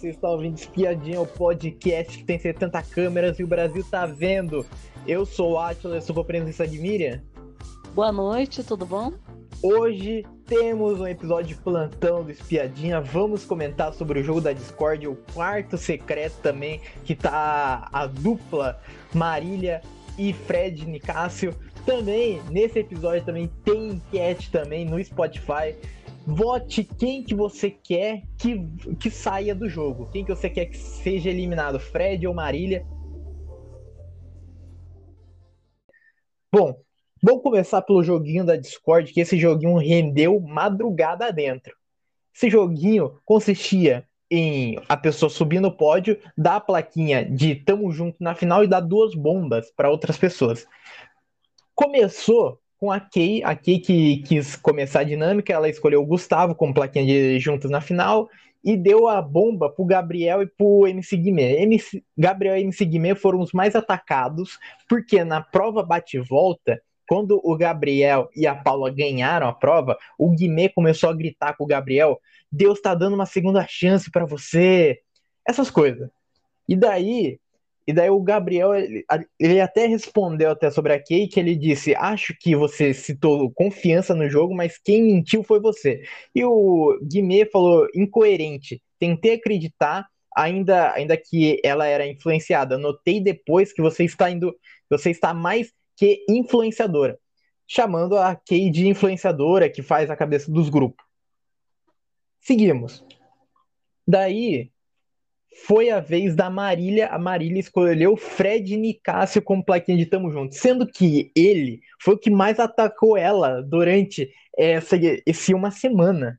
você está ouvindo Espiadinha, o podcast que tem 70 câmeras e o Brasil tá vendo. Eu sou o Atila, sou com a presença de Miriam. Boa noite, tudo bom? Hoje temos um episódio de plantão do Espiadinha. Vamos comentar sobre o jogo da Discord, o quarto secreto também, que tá a dupla Marília e Fred Nicásio. Também, nesse episódio também tem enquete também no Spotify. Vote quem que você quer que, que saia do jogo. Quem que você quer que seja eliminado, Fred ou Marília. Bom, vamos começar pelo joguinho da Discord, que esse joguinho rendeu madrugada dentro. Esse joguinho consistia em a pessoa subir no pódio, dar a plaquinha de tamo junto na final e dar duas bombas para outras pessoas. Começou com a Kay, a Kay que quis começar a dinâmica, ela escolheu o Gustavo como plaquinha de juntos na final e deu a bomba pro Gabriel e pro MC Guimê. MC, Gabriel e MC Guimê foram os mais atacados, porque na prova bate-volta, quando o Gabriel e a Paula ganharam a prova, o Guimê começou a gritar com o Gabriel: Deus tá dando uma segunda chance para você. Essas coisas. E daí, e daí o Gabriel, ele, ele, até respondeu até sobre a Kay, que ele disse, acho que você citou confiança no jogo, mas quem mentiu foi você. E o Guimê falou, incoerente, tentei acreditar, ainda, ainda que ela era influenciada. Notei depois que você está indo, você está mais que influenciadora. Chamando a Kay de influenciadora, que faz a cabeça dos grupos. Seguimos. Daí, foi a vez da Marília. A Marília escolheu Fred Nicásio como plaquinha de Tamo Junto, sendo que ele foi o que mais atacou ela durante essa esse uma semana.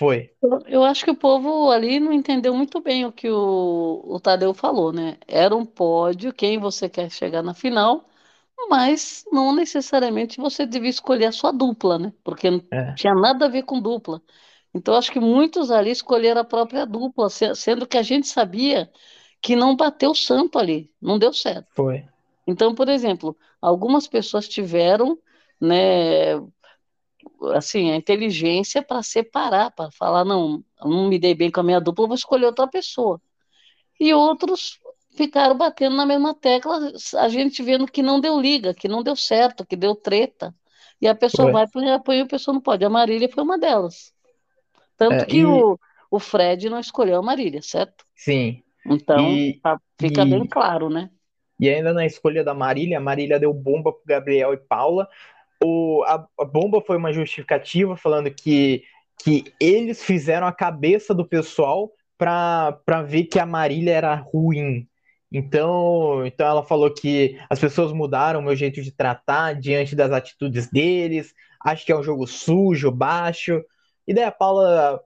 Foi. Eu, acho que o povo ali não entendeu muito bem o que o, o Tadeu falou, né? Era um pódio, quem você quer chegar na final, mas não necessariamente você devia escolher a sua dupla, né? Porque não é. tinha nada a ver com dupla. Então, acho que muitos ali escolheram a própria dupla, sendo que a gente sabia que não bateu o santo ali, não deu certo. Foi. Então, por exemplo, algumas pessoas tiveram, né, assim, a inteligência para separar, para falar, não, não me dei bem com a minha dupla, vou escolher outra pessoa. E outros ficaram batendo na mesma tecla, a gente vendo que não deu liga, que não deu certo, que deu treta. E a pessoa foi. vai, põe e a pessoa não pode. A Marília foi uma delas. Tanto é, que e... o, o Fred não escolheu a Marília, certo? Sim. Então, e, tá, fica e, bem claro, né? E ainda na escolha da Marília, a Marília deu bomba pro Gabriel e Paula. O, a, a bomba foi uma justificativa falando que, que eles fizeram a cabeça do pessoal para ver que a Marília era ruim. Então, então ela falou que as pessoas mudaram o meu jeito de tratar diante das atitudes deles. Acho que é um jogo sujo, baixo. E daí a Paula,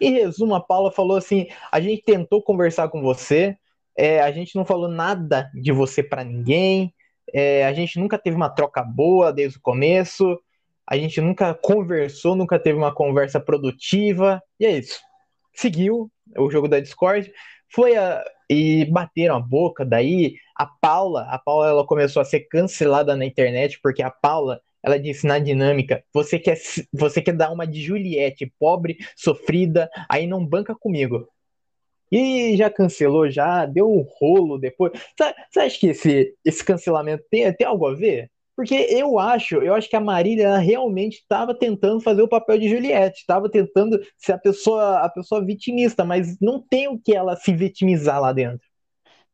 em, resumo, a Paula falou assim: a gente tentou conversar com você, é, a gente não falou nada de você para ninguém, é, a gente nunca teve uma troca boa desde o começo, a gente nunca conversou, nunca teve uma conversa produtiva, e é isso. Seguiu o jogo da Discord, foi a, e bateram a boca, daí a Paula, a Paula ela começou a ser cancelada na internet porque a Paula ela disse na dinâmica: você quer, você quer dar uma de Juliette, pobre, sofrida, aí não banca comigo. E já cancelou, já deu um rolo depois. Você acha que esse, esse cancelamento tem, tem algo a ver? Porque eu acho, eu acho que a Marília realmente estava tentando fazer o papel de Juliette, estava tentando ser a pessoa, a pessoa vitimista, mas não tem o que ela se vitimizar lá dentro.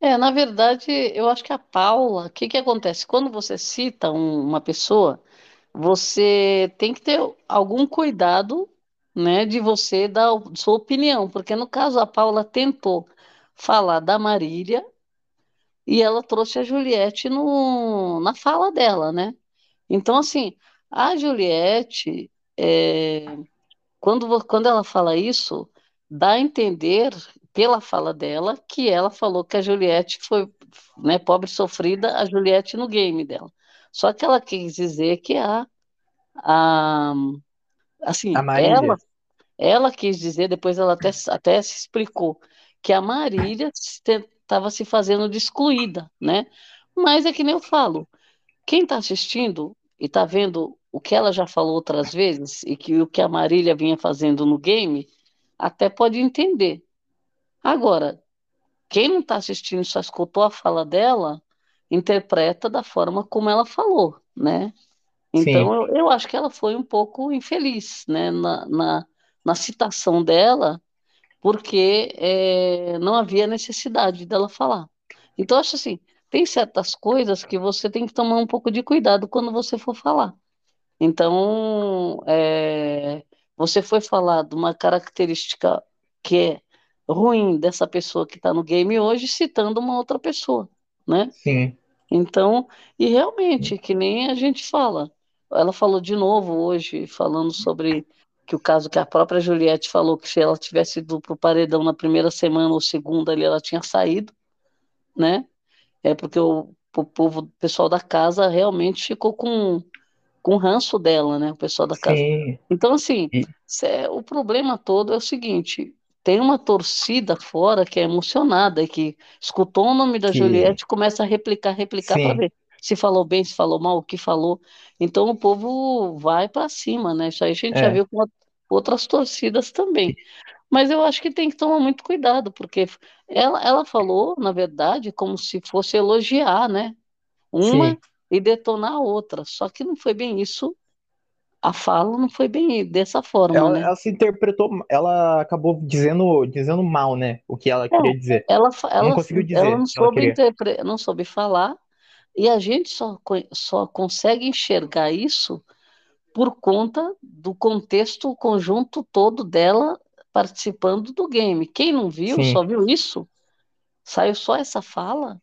É, na verdade, eu acho que a Paula, o que que acontece? Quando você cita um- uma pessoa, você tem que ter algum cuidado, né, de você dar sua opinião, porque no caso a Paula tentou falar da Marília e ela trouxe a Juliette no, na fala dela, né? Então, assim, a Juliette, é, quando, quando ela fala isso, dá a entender, pela fala dela, que ela falou que a Juliette foi, né, pobre sofrida, a Juliette no game dela. Só que ela quis dizer que a, a assim, a ela, ela quis dizer, depois ela até, até se explicou, que a Marília estava se fazendo de excluída, né? Mas é que nem eu falo, quem está assistindo e está vendo o que ela já falou outras vezes e que o que a Marília vinha fazendo no game, até pode entender. Agora, quem não está assistindo só escutou a fala dela, interpreta da forma como ela falou, né? Então, eu, eu, acho que ela foi um pouco infeliz, né, na, na, na citação dela, porque é, não havia necessidade dela falar. Então, acho assim, tem certas coisas que você tem que tomar um pouco de cuidado quando você for falar. Então, é, você foi falar de uma característica que é ruim dessa pessoa que está no game hoje, citando uma outra pessoa, né? Sim. Então, e realmente, que nem a gente fala, ela falou de novo hoje, falando sobre que o caso que a própria Juliette falou que se ela tivesse ido para o paredão na primeira semana ou segunda ali, ela tinha saído, né? É porque o, o povo, o pessoal da casa realmente ficou com com ranço dela, né? O pessoal da casa. Sim. Então, assim, E- o problema todo é o seguinte: tem uma torcida fora que é emocionada e que escutou o nome da Que- Juliette e começa a replicar, replicar para ver se falou bem, se falou mal, o que falou. Então o povo vai para cima, né? Isso aí a gente já É. viu com outras torcidas também. Mas eu acho que tem que tomar muito cuidado, porque ela, ela falou, na verdade, como se fosse elogiar, né? Uma Sim. e detonar a outra. Só que não foi bem isso. A fala não foi bem dessa forma, Ela, né? ela se interpretou, ela acabou dizendo, dizendo mal, né? O que ela queria dizer. ela, fa- Não ela, conseguiu ela dizer não ela soube queria. interpre- não soube falar, e a gente só, só consegue enxergar isso por conta do contexto, o conjunto todo dela participando do game. Quem não viu, Sim. só viu isso, saiu só essa fala,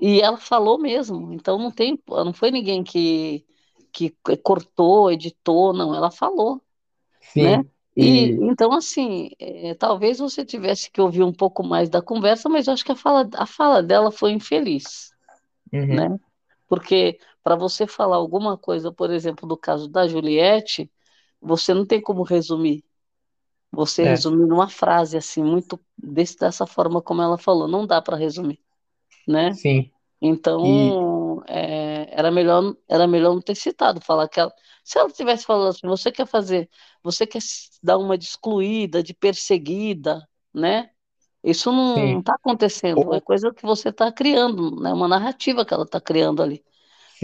e ela falou mesmo. Então não tem, não foi ninguém que, que cortou, editou, não, ela falou. né? Sim. E E então, assim, é, talvez você tivesse que ouvir um pouco mais da conversa, mas eu acho que a fala, a fala dela foi infeliz, uhum, né? Porque para você falar alguma coisa, por exemplo, do caso da Juliette, você não tem como resumir. Você É. resumir numa frase assim, muito desse, dessa forma como ela falou, não dá para resumir, né? sim. E Então, é, era melhor, era melhor não ter citado, falar que ela, se ela tivesse falado assim, você quer fazer, você quer se dar uma de excluída, de perseguida, né? Isso não está acontecendo, é Ou coisa que você está criando, né? Uma narrativa que ela está criando ali,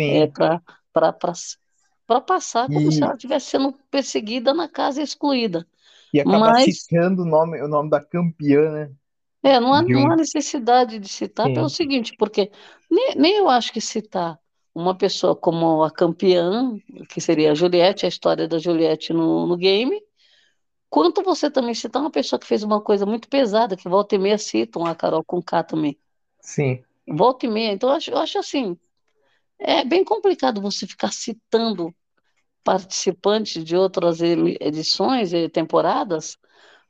é sim. para para passar como se E, ela estivesse sendo perseguida na casa excluída. e acabar Mas citando o nome, o nome da campeã, né? É, não há, De não há necessidade de citar pelo Sim. seguinte, porque nem, nem eu acho que citar uma pessoa como a campeã, que seria a Juliette, a história da Juliette no, no game, quanto você também citar uma pessoa que fez uma coisa muito pesada, que volta e meia citam a Carol Conká também. Sim. Volta e meia. Então, eu acho, eu acho assim, é bem complicado você ficar citando participantes de outras edições e temporadas,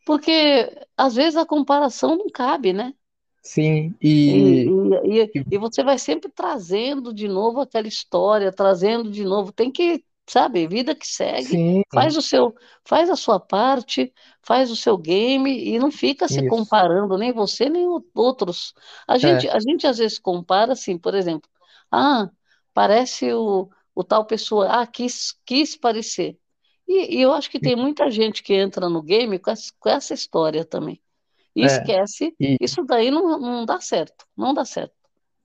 porque às vezes a comparação não cabe, né? Sim. E, E, e, e, você vai sempre trazendo de novo aquela história, trazendo de novo. Tem que, sabe, vida que segue, sim. faz o seu, faz a sua parte, faz o seu game e não fica se Isso. comparando, nem você, nem outros. A gente, É. a gente às vezes compara assim, por exemplo, ah, parece o, o tal pessoa, ah, quis, quis parecer. E, e eu acho que tem muita gente que entra no game com essa, com essa história também. E É. esquece, E, isso daí não, não dá certo, não dá certo,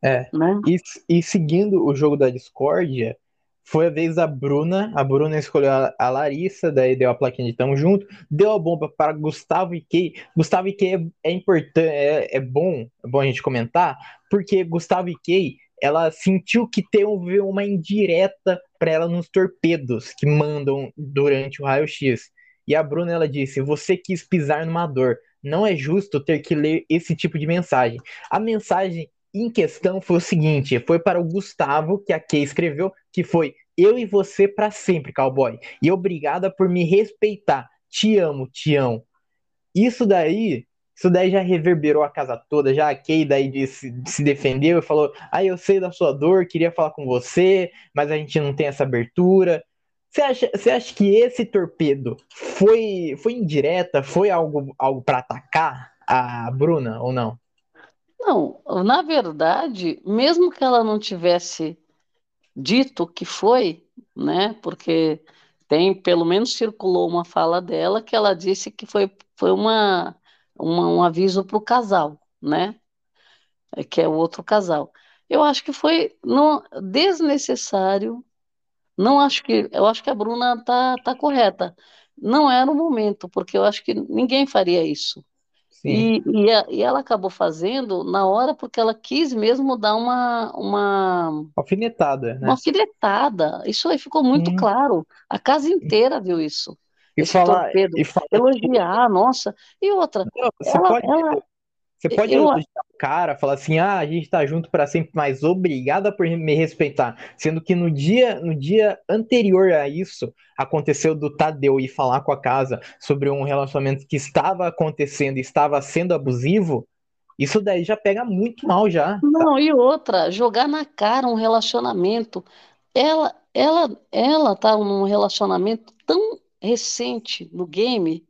é. né? E, e seguindo o jogo da discórdia, foi a vez da Bruna. A Bruna escolheu a, Larissa, daí deu a plaquinha de tamo junto, deu a bomba para Gustavo e Kay. Gustavo e Kay é, é importante, é, é bom, é bom a gente comentar, porque Gustavo e Kay, ela sentiu que teve uma indireta para ela nos torpedos que mandam durante o raio-x. E a Bruna ela disse: "Você quis pisar numa dor. Não é justo ter que ler esse tipo de mensagem." A mensagem em questão foi o seguinte: foi para o Gustavo que a Kay escreveu, que foi eu e você para sempre, cowboy. E obrigada por me respeitar. Te amo, amo. Isso daí, isso daí já reverberou a casa toda. Já a Kay daí disse, se defendeu e falou: "Ah, eu sei da sua dor, queria falar com você, mas a gente não tem essa abertura." Você acha, você acha que esse torpedo foi foi indireta, foi algo algo para atacar a Bruna ou não? Não, na verdade, mesmo que ela não tivesse dito que foi, né? Porque Tem, pelo menos circulou uma fala dela que ela disse que foi, foi uma, uma um aviso para o casal, né? É, que é o outro casal. Eu acho que foi não, desnecessário. Não acho que. Eu acho que a Bruna tá, tá correta. Não era o momento, porque eu acho que ninguém faria isso. E, e, a- e ela acabou fazendo na hora porque ela quis mesmo dar uma, uma, Alfinetada, uma né? alfinetada. Isso aí ficou muito claro. A casa inteira viu isso. E falar, torpedo. e falar, Elogiar, nossa. E outra, não, você ela, pode, ela, você pode eu, elogiar o cara, falar assim, ah, a gente tá junto para sempre, mas obrigada por me respeitar. Sendo que no dia, no dia anterior a isso, aconteceu do Tadeu ir falar com a casa sobre um relacionamento que estava acontecendo, e estava sendo abusivo, isso daí já pega muito mal já. não, e outra, jogar na cara um relacionamento. Ela, ela, ela tá num relacionamento tão recente no game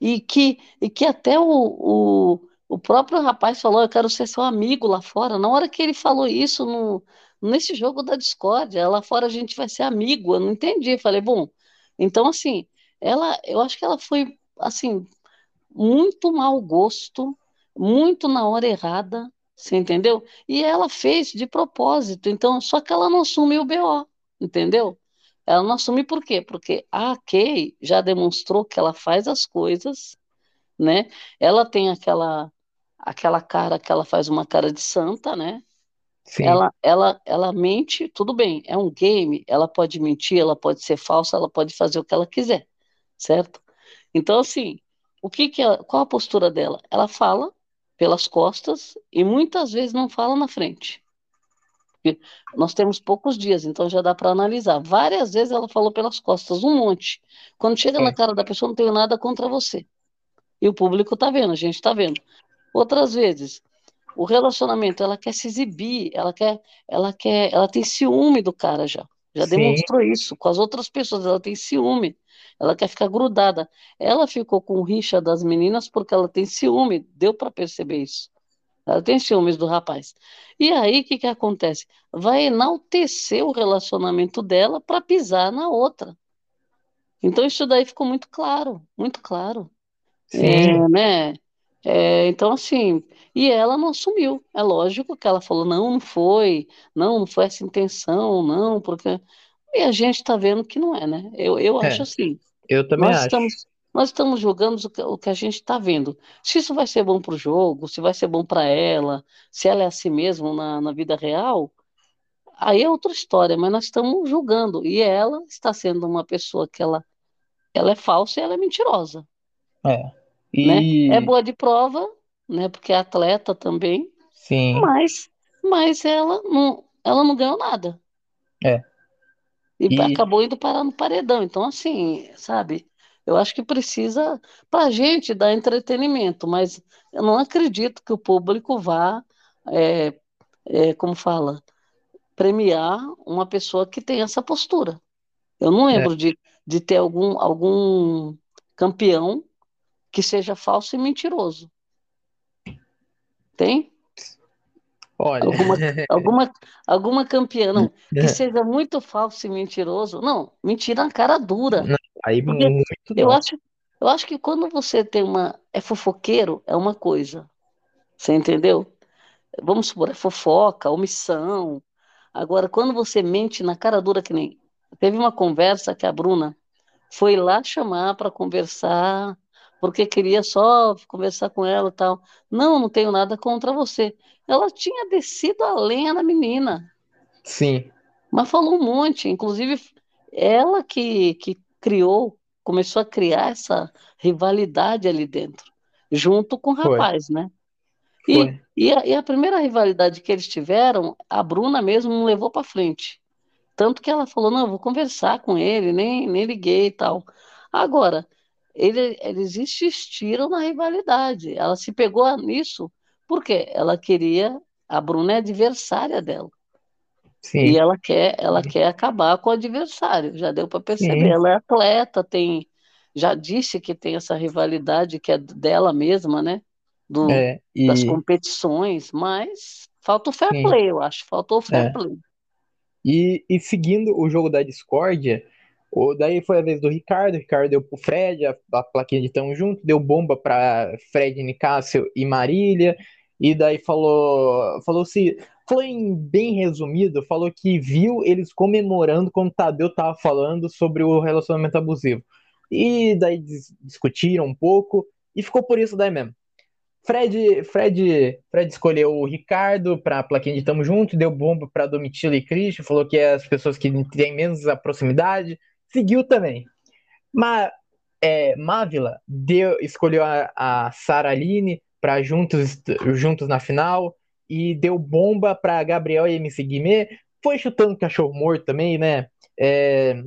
e que, e que até o, o, o próprio rapaz falou, eu quero ser seu amigo lá fora. Na hora que ele falou isso no, nesse jogo da discórdia, lá fora a gente vai ser amigo. Eu não entendi. Falei, bom, então assim, ela, eu acho que ela foi assim muito mau gosto, muito na hora errada, você entendeu? E ela fez de propósito, então, só que ela não assume o BO, entendeu? Ela não assume por quê? Porque a Kay já demonstrou que ela faz as coisas, né? Ela tem aquela aquela cara que ela faz uma cara de santa, né? Sim, Ela, ela, ela mente, tudo bem, é um game, ela pode mentir, ela pode ser falsa, ela pode fazer o que ela quiser, certo? Então, assim, o que que ela- qual a postura dela? Ela fala pelas costas e muitas vezes não fala na frente. Porque Nós temos poucos dias, então já dá para analisar. Várias vezes ela falou pelas costas, um monte. Quando chega na é, cara da pessoa, não tenho nada contra você. E o público está vendo, a gente está vendo. Outras vezes, o relacionamento, ela quer se exibir, ela quer, ela quer, ela tem ciúme do cara já. Já sim, demonstrou isso com as outras pessoas, ela tem ciúme. Ela quer ficar grudada. Ela ficou com rixa das meninas porque ela tem ciúme, deu para perceber isso. Ela tem ciúmes do rapaz. E aí, o que que acontece? Vai enaltecer o relacionamento dela para pisar na outra. Então, isso daí ficou muito claro, muito claro. sim, É, né? É, então, assim, e ela não assumiu. É lógico que ela falou, não, não foi, não, não foi essa intenção, não, porque. E a gente está vendo que não é, né? Eu, eu acho é, assim, eu também nós acho. estamos, nós estamos julgando o que, a gente está vendo. Se isso vai ser bom para o jogo, se vai ser bom para ela, se ela é assim mesmo na, na vida real, aí é outra história, mas nós estamos julgando. E ela está sendo uma pessoa que ela, ela é falsa e ela é mentirosa É. né? É E boa de prova, né? Porque é atleta também, sim, mas, mas ela não, ela não ganhou nada é. e E acabou indo parar no paredão. Então, assim, sabe? Eu acho que precisa para a gente dar entretenimento, mas eu não acredito que o público vá, é, é, como fala, premiar uma pessoa que tem essa postura. Eu não é, lembro de, de ter algum, algum campeão que seja falso e mentiroso. Tem? Olha, Alguma, alguma, alguma campeã, não, que seja muito falso e mentiroso. Não, mentira na cara dura. não, aí Porque muito eu não. acho, eu acho que quando você tem uma, é fofoqueiro, é uma coisa. Você entendeu? Vamos supor, é fofoca, omissão. Agora, quando você mente na cara dura, que nem. Teve uma conversa que a Bruna foi lá chamar para conversar, porque queria só conversar com ela e tal. Não, não tenho nada contra você. Ela tinha descido a lenha na menina, Sim, mas falou um monte. Inclusive, ela que, que criou, começou a criar essa rivalidade ali dentro, junto com o foi, rapaz, né? E, foi. e, a, e a primeira rivalidade que eles tiveram, a Bruna mesmo não levou para frente. Tanto que ela falou, não, vou conversar com ele, nem, nem liguei e tal. Agora, ele- eles insistiram na rivalidade. Ela se pegou nisso porque ela queria, a Bruna é adversária dela. E Sim, ela quer, ela quer acabar com o adversário. Já deu para perceber. sim, Ela é atleta, tem, já disse que tem essa rivalidade que é dela mesma, né? Do, é, das e competições, mas falta o fair play, eu acho. Faltou o fair é. play. E, e seguindo o jogo da discórdia, O, daí foi a vez do Ricardo, o Ricardo deu pro Fred, a, a plaquinha de tamo junto, deu bomba pra Fred, Nicásio e Marília, e daí falou, falou se, foi em bem resumido, falou que viu eles comemorando quando o Tadeu tava falando sobre o relacionamento abusivo. E daí dis, discutiram um pouco, e ficou por isso daí mesmo. Fred, Fred, Fred escolheu o Ricardo para a plaquinha de Tamo Junto, deu bomba para Domitila e Christian, falou que é as pessoas que têm menos a proximidade, seguiu também. Mas é, Mávila deu, escolheu a, a Sara Aline para juntos, juntos na final e deu bomba para Gabriel e MC Guimê. Foi chutando cachorro morto também, né? É,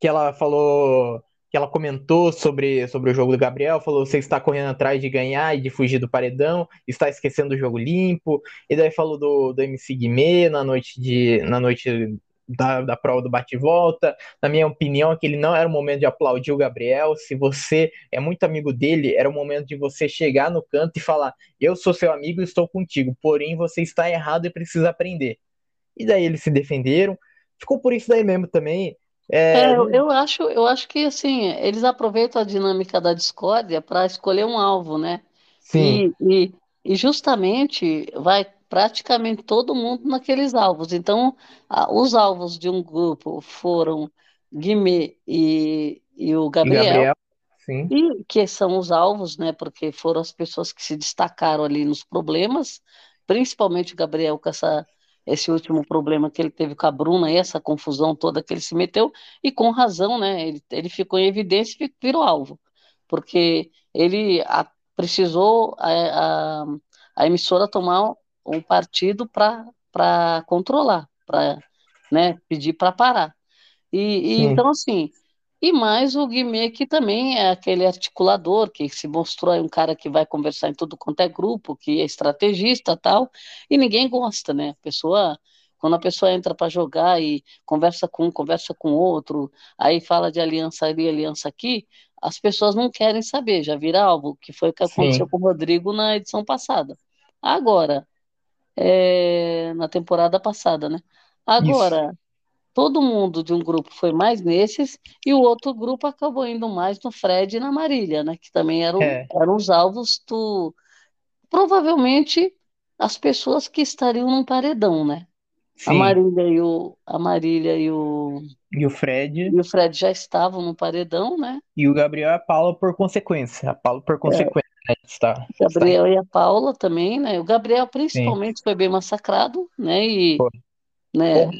que ela falou que ela comentou sobre, sobre o jogo do Gabriel, falou você está correndo atrás de ganhar e de fugir do paredão, está esquecendo o jogo limpo, e daí falou do, do MC Guimê na noite de na noite da, da prova do bate-volta. Na minha opinião, aquele não era o momento de aplaudir o Gabriel. Se você é muito amigo dele, era o momento de você chegar no canto e falar: Eu sou seu amigo e estou contigo, porém você está errado e precisa aprender. E daí eles se defenderam. Ficou por isso daí mesmo também. É, é, eu acho, eu acho que assim, eles aproveitam a dinâmica da discórdia para escolher um alvo, né? Sim. E, e, e, justamente vai praticamente todo mundo naqueles alvos. Então, a, os alvos de um grupo foram Guimê e, e o Gabriel, e Gabriel sim. E, que são os alvos, né? Porque foram as pessoas que se destacaram ali nos problemas, principalmente o Gabriel com essa esse último problema que ele teve com a Bruna, essa confusão toda que ele se meteu, e com razão, né? Ele, ele ficou em evidência e virou alvo, porque ele a, precisou a, a, a, emissora tomar um partido para controlar, para né, pedir para parar. E, e então, assim, e mais o Guimê, que também é aquele articulador, que se mostrou um cara que vai conversar em tudo quanto é grupo, que é estrategista tal, e ninguém gosta, né? A pessoa, quando a pessoa entra para jogar e conversa com um, conversa com outro, aí fala de aliança ali, aliança aqui, as pessoas não querem saber, já vira alvo, que foi o que aconteceu Sim. com o Rodrigo na edição passada. Agora, é, na temporada passada, né? Agora, Isso todo mundo de um grupo foi mais nesses, e o outro grupo acabou indo mais no Fred e na Marília, né? Que também eram, é. eram os alvos do. Provavelmente as pessoas que estariam num paredão, né? Sim. A Marília e o. A Marília e o. E o Fred. E o Fred já estavam no paredão, né? E o Gabriel e a Paula por consequência. A Paula por consequência. É. Está, Gabriel está. e a Paula também, né? O Gabriel principalmente Sim. foi bem massacrado, né? E, Pô. né?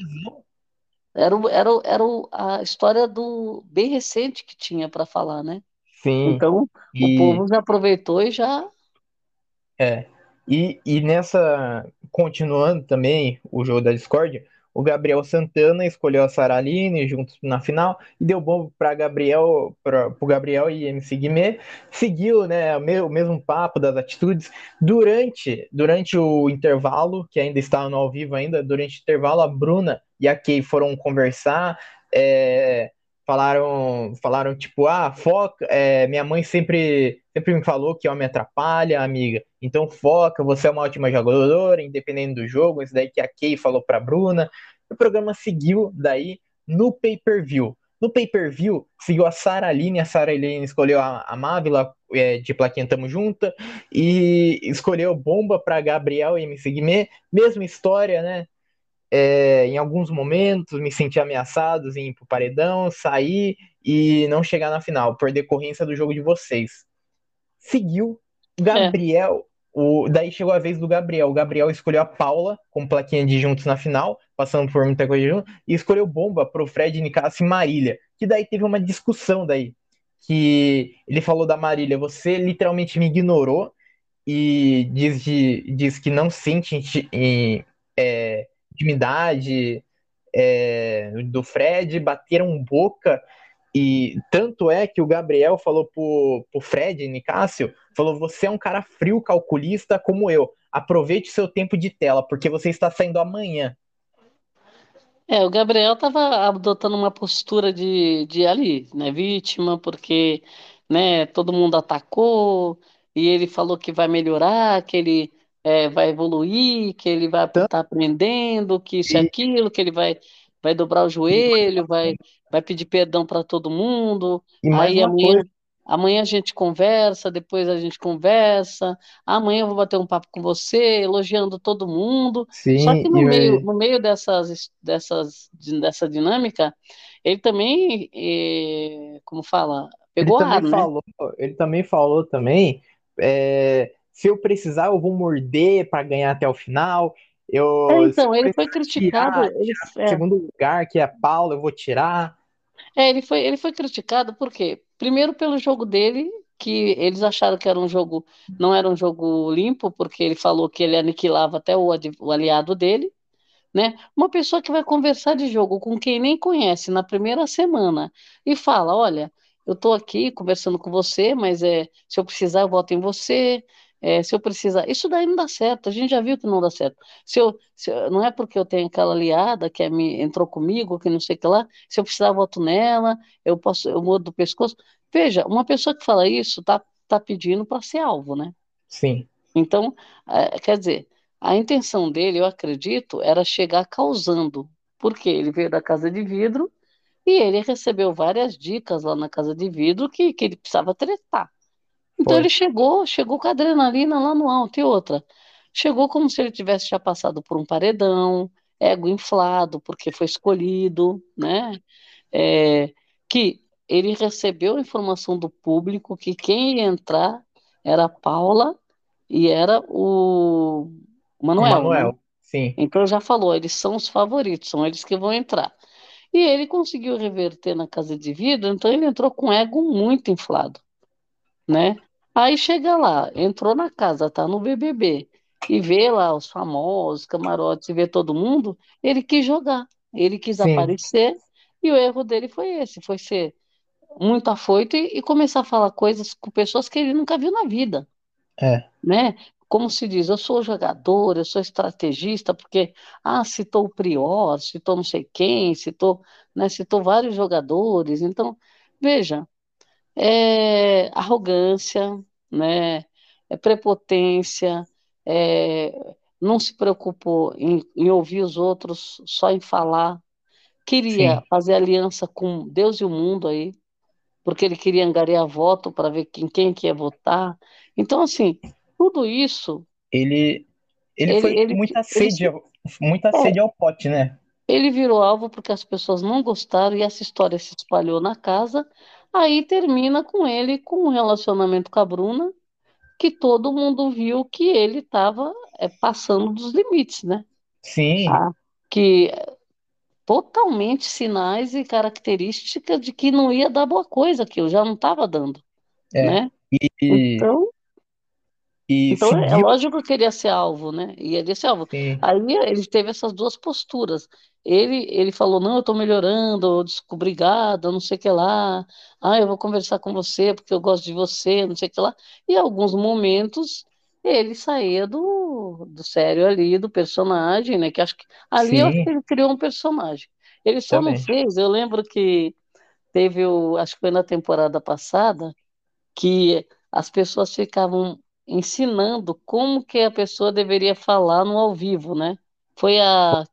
Era, era, era a história do bem recente que tinha para falar, né? Sim. Então, e... o povo já aproveitou e já. É. E, e nessa. Continuando também o jogo da Discord, o Gabriel Santana escolheu a Sara Aline juntos na final e deu bom para Gabriel, o Gabriel e MC Guimê. Seguiu, né, o mesmo, papo das atitudes durante durante o intervalo, que ainda estava no ao vivo ainda, durante o intervalo a Bruna e a Kay foram conversar, é, falaram, falaram tipo, ah, foca, é, minha mãe sempre, sempre me falou que homem atrapalha, amiga, então foca, você é uma ótima jogadora, independente do jogo, isso daí que a Kay falou pra Bruna, o programa seguiu daí no pay-per-view. No pay-per-view, seguiu a Sara Aline, a Sara Aline escolheu a, a Mávila é, de plaquinha Tamo Junta, e escolheu Bomba para Gabriel e MC Guimê, mesma história, né? é, em alguns momentos me senti ameaçado em ir pro paredão, sair e não chegar na final, por decorrência do jogo de vocês. Seguiu, Gabriel, é. O, daí chegou a vez do Gabriel. O Gabriel escolheu a Paula com plaquinha de juntos na final, passando por muita coisa junto, e escolheu bomba pro Fred, Nicasso e Marília. Que daí teve uma discussão daí. Que ele falou da Marília, você literalmente me ignorou e diz, de, diz que não sente é, intimidade é, do Fred, bateram boca. E tanto é que o Gabriel falou pro, pro Fred, Nicásio, falou: você é um cara frio, calculista como eu. Aproveite seu tempo de tela, porque você está saindo amanhã. É, o Gabriel estava adotando uma postura de, de ali, né, vítima, porque né, todo mundo atacou, e ele falou que vai melhorar, que ele é, vai evoluir, que ele vai estar tá aprendendo, que isso e aquilo, que ele vai vai dobrar o joelho, vai, vai pedir perdão para todo mundo. E Aí amanhã, coisa, amanhã a gente conversa, depois a gente conversa. Amanhã eu vou bater um papo com você, elogiando todo mundo. Só sim, que no meio, no meio dessas, dessas, dessa dinâmica, ele também, eh, como fala, ele pegou ar, também né? falou, ele também falou também, é, se eu precisar, eu vou morder para ganhar até o final. É, Eu, eu então, ele foi criticado, tirar, ele, é, segundo lugar, que é a Paula, eu vou tirar. É, ele foi, ele foi criticado por quê? Primeiro pelo jogo dele, que eles acharam que era um jogo, não era um jogo limpo, porque ele falou que ele aniquilava até o, o aliado dele, né? Uma pessoa que vai conversar de jogo com quem nem conhece na primeira semana e fala, olha, eu estou aqui conversando com você, mas é, se eu precisar, eu voto em você. É, se eu precisar, isso daí não dá certo. A gente já viu que não dá certo. Se eu, se eu- não é porque eu tenho aquela aliada que é, me, entrou comigo, que não sei o que lá. Se eu precisar, voto nela. Eu posso, eu mudo do pescoço. Veja, uma pessoa que fala isso tá, tá pedindo para ser alvo, né? Sim, Então, eh, quer dizer, a intenção dele, eu acredito, era chegar causando, porque ele veio da Casa de Vidro e ele recebeu várias dicas lá na Casa de Vidro que, que ele precisava tretar. Então ele foi. chegou, chegou com a adrenalina lá no alto e outra. Chegou como se ele tivesse já passado por um paredão, ego inflado, porque foi escolhido, né? É, que ele recebeu a informação do público que quem ia entrar era a Paula e era o O Manuel, né? Manuel, sim, Então já falou, eles são os favoritos, são eles que vão entrar. E ele conseguiu reverter na Casa de Vidro, então ele entrou com ego muito inflado né? Aí chega lá, entrou na casa, tá no BBB, e vê lá os famosos, camarotes, e vê todo mundo, ele quis jogar, ele quis sim, aparecer, e o erro dele foi esse, foi ser muito afoito e, e começar a falar coisas com pessoas que ele nunca viu na vida, é, né? Como se diz, eu sou jogador, eu sou estrategista, porque, ah, citou o Prior, citou não sei quem, citou, né, citou vários jogadores, então, veja, é arrogância, né? É prepotência, é, não se preocupou em, em ouvir os outros, só em falar. Queria sim. fazer aliança com Deus e o mundo aí, porque ele queria angariar voto para ver quem, quem que ia votar. Então, assim, tudo isso, Ele, ele ele, foi ele, muita ele, sede, muita é, sede ao pote, né? ele virou alvo porque as pessoas não gostaram e essa história se espalhou na casa. Aí termina com ele com um relacionamento com a Bruna, que todo mundo viu que ele estava passando dos limites, né? Sim, Ah, que totalmente sinais e características de que não ia dar boa coisa, que eu já não estava dando, é. né? E, Então, e então é seguiu, lógico que ele ia ser alvo, né? Ia ele ser alvo. sim, Aí ele teve essas duas posturas. Ele, ele falou, não, eu estou melhorando, eu disse, obrigada, não sei o que lá. Ah, eu vou conversar com você porque eu gosto de você, não sei o que lá. E em alguns momentos ele saía do, do sério ali, do personagem, né? Que acho que ali eu acho que ele criou um personagem. Ele só não também. fez, eu lembro que teve o, acho que foi na temporada passada, que as pessoas ficavam ensinando como que a pessoa deveria falar no ao vivo, né? Foi a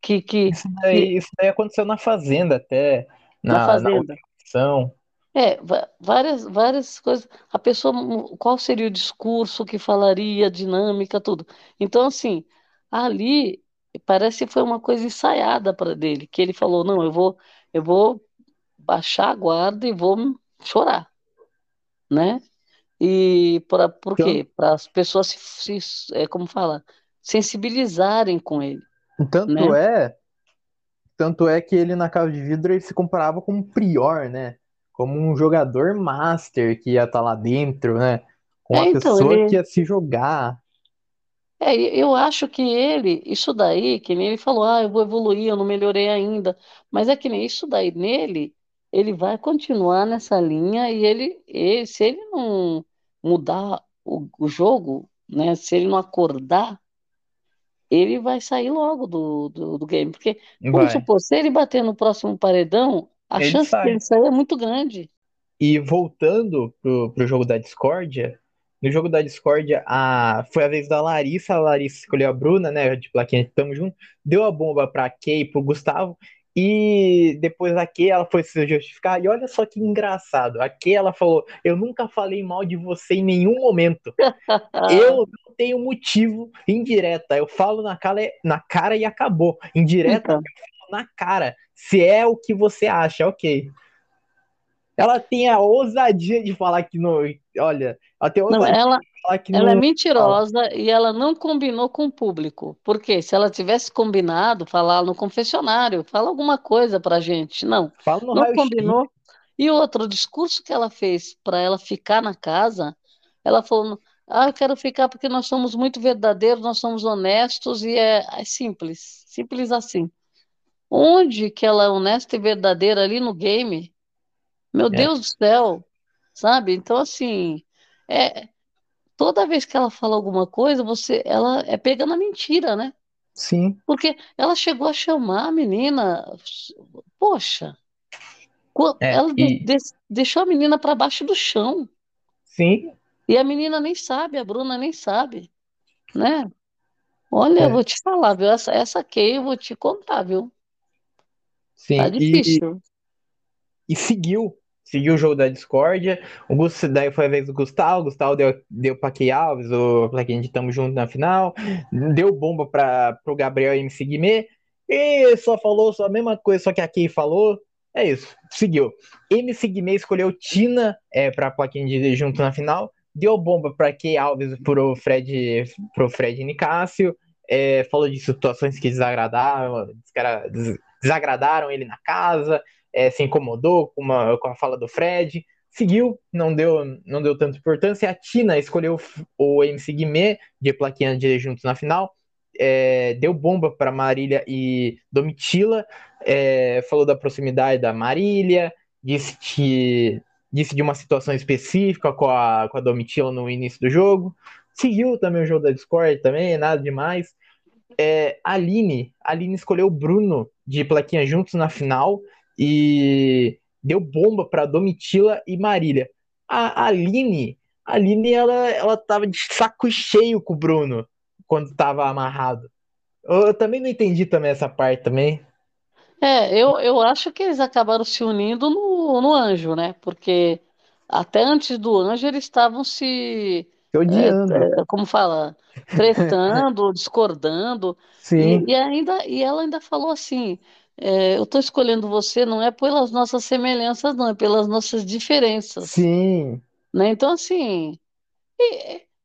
que, que, Isso que daí, isso daí aconteceu na Fazenda até, na na, na Fazenda. edição. É, várias, várias coisas. A pessoa, qual seria o discurso que falaria, a dinâmica, tudo. Então, assim, ali parece que foi uma coisa ensaiada para dele, que ele falou, não, eu vou, eu vou baixar a guarda e vou chorar, né? E para por quê? Para as pessoas se, se é, como fala, sensibilizarem com ele, né? tanto é, tanto é que ele na Casa de Vidro ele se comparava com o Prior, né? Como um jogador master que ia estar lá dentro, né? Com É, uma então, pessoa que ele, ia se jogar. é, eu acho que ele, isso daí, que nem ele falou, ah, eu vou evoluir, eu não melhorei ainda, mas é que nem isso daí nele, ele vai continuar nessa linha e ele, ele se ele não mudar o, o jogo, né? Se ele não acordar ele vai sair logo do, do, do game. Porque, vamos Vai. supor, se ele bater no próximo paredão, a Ele chance sai. dele sair é muito grande. E voltando pro, pro jogo da discórdia, no jogo da Discord, a... foi a vez da Larissa, a Larissa escolheu a Bruna, né? De plaquinha, tamo junto, deu a bomba pra Kay pro Gustavo, e depois a Kay, ela foi se justificar, e olha só que engraçado, a Kay, ela falou, eu nunca falei mal de você em nenhum momento, eu não tenho motivo indireta, eu falo na cara, na cara e acabou, indireta, Então. eu falo na cara, se é o que você acha, ok. Ela tem a ousadia de falar que não. Olha, ela tem a Não, ousadia ela, ela é mentirosa e ela não combinou com o público. Porque se ela tivesse combinado, falar no confessionário, fala alguma coisa pra gente. Não, Fala no não combinou. E outro, o discurso que ela fez para ela ficar na casa, ela falou: Ah, eu quero ficar porque nós somos muito verdadeiros, nós somos honestos e é, é simples, simples assim. Onde que ela é honesta e verdadeira ali no game? Meu É, Deus do céu, sabe? Então, assim, é, toda vez que ela fala alguma coisa, você, ela é pega na mentira, né? sim, Porque ela chegou a chamar a menina, poxa, é, ela e de- deixou a menina para baixo do chão. sim, E a menina nem sabe, a Bruna nem sabe, né? Olha, eu é, vou te falar, viu? Essa, essa Kay eu vou te contar, viu? Tá sim, e, difícil. e seguiu. Seguiu o jogo da discórdia. O Gus, daí foi a vez do Gustavo. O Gustavo deu, deu pra Key Alves, o pra quem a gente tamo junto na final. Deu bomba pra, pro Gabriel e MC Guimê. E só falou só a mesma coisa, só que a Key falou. É isso, seguiu. MC Guimê escolheu Tina é, pra plaquinha de junto na final. Deu bomba pra Key Alves pro Fred, pro Fred Nicásio. É, falou de situações que desagradaram, desagradaram ele na casa é, se incomodou com, uma, com a fala do Fred, seguiu, não deu, não deu tanta importância. A Tina escolheu o MC Guimê de plaquinha de juntos na final, é, deu bomba para Marília e Domitila, é, falou da proximidade da Marília, disse que disse de uma situação específica com a, com a Domitila no início do jogo. Seguiu também o jogo da Discord também, nada demais. É, Aline, Aline escolheu o Bruno de plaquinha juntos na final e deu bomba para Domitila e Marília. A Aline, a Aline ela, ela tava de saco cheio com o Bruno quando tava amarrado. Eu, eu também não entendi também essa parte também. É, eu, eu acho que eles acabaram se unindo no, no Anjo, né? Porque até antes do Anjo eles estavam se, Tô é, odiando. é, como fala, tretando, discordando, Sim, e, e ainda e ela ainda falou assim: é, eu estou escolhendo você não é pelas nossas semelhanças, não, é pelas nossas diferenças, sim, né? Então assim,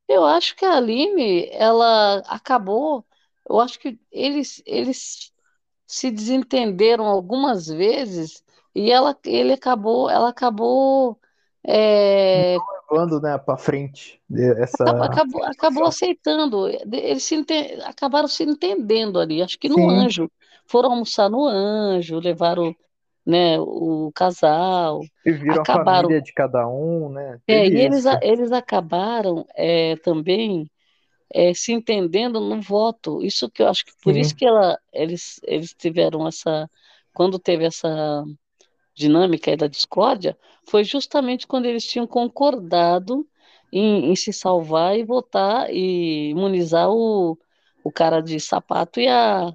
eu acho que a Aline, ela acabou, eu acho que eles eles se desentenderam algumas vezes e ela, ele acabou, ela acabou, é, levando, né, para frente acabou, essa acabou, acabou aceitando. Eles se ente- acabaram se entendendo ali. Acho que no Sim, Anjo foram almoçar no Anjo, levaram, né, o casal, e viram a acabaram. família de cada um, né? É, e eles, isso. a- eles acabaram é, também é, se entendendo no voto. Isso que eu acho que por isso Sim, que ela, eles, eles tiveram essa, quando teve essa dinâmica aí da discórdia, foi justamente quando eles tinham concordado em, em se salvar e votar e imunizar o, o cara de sapato e a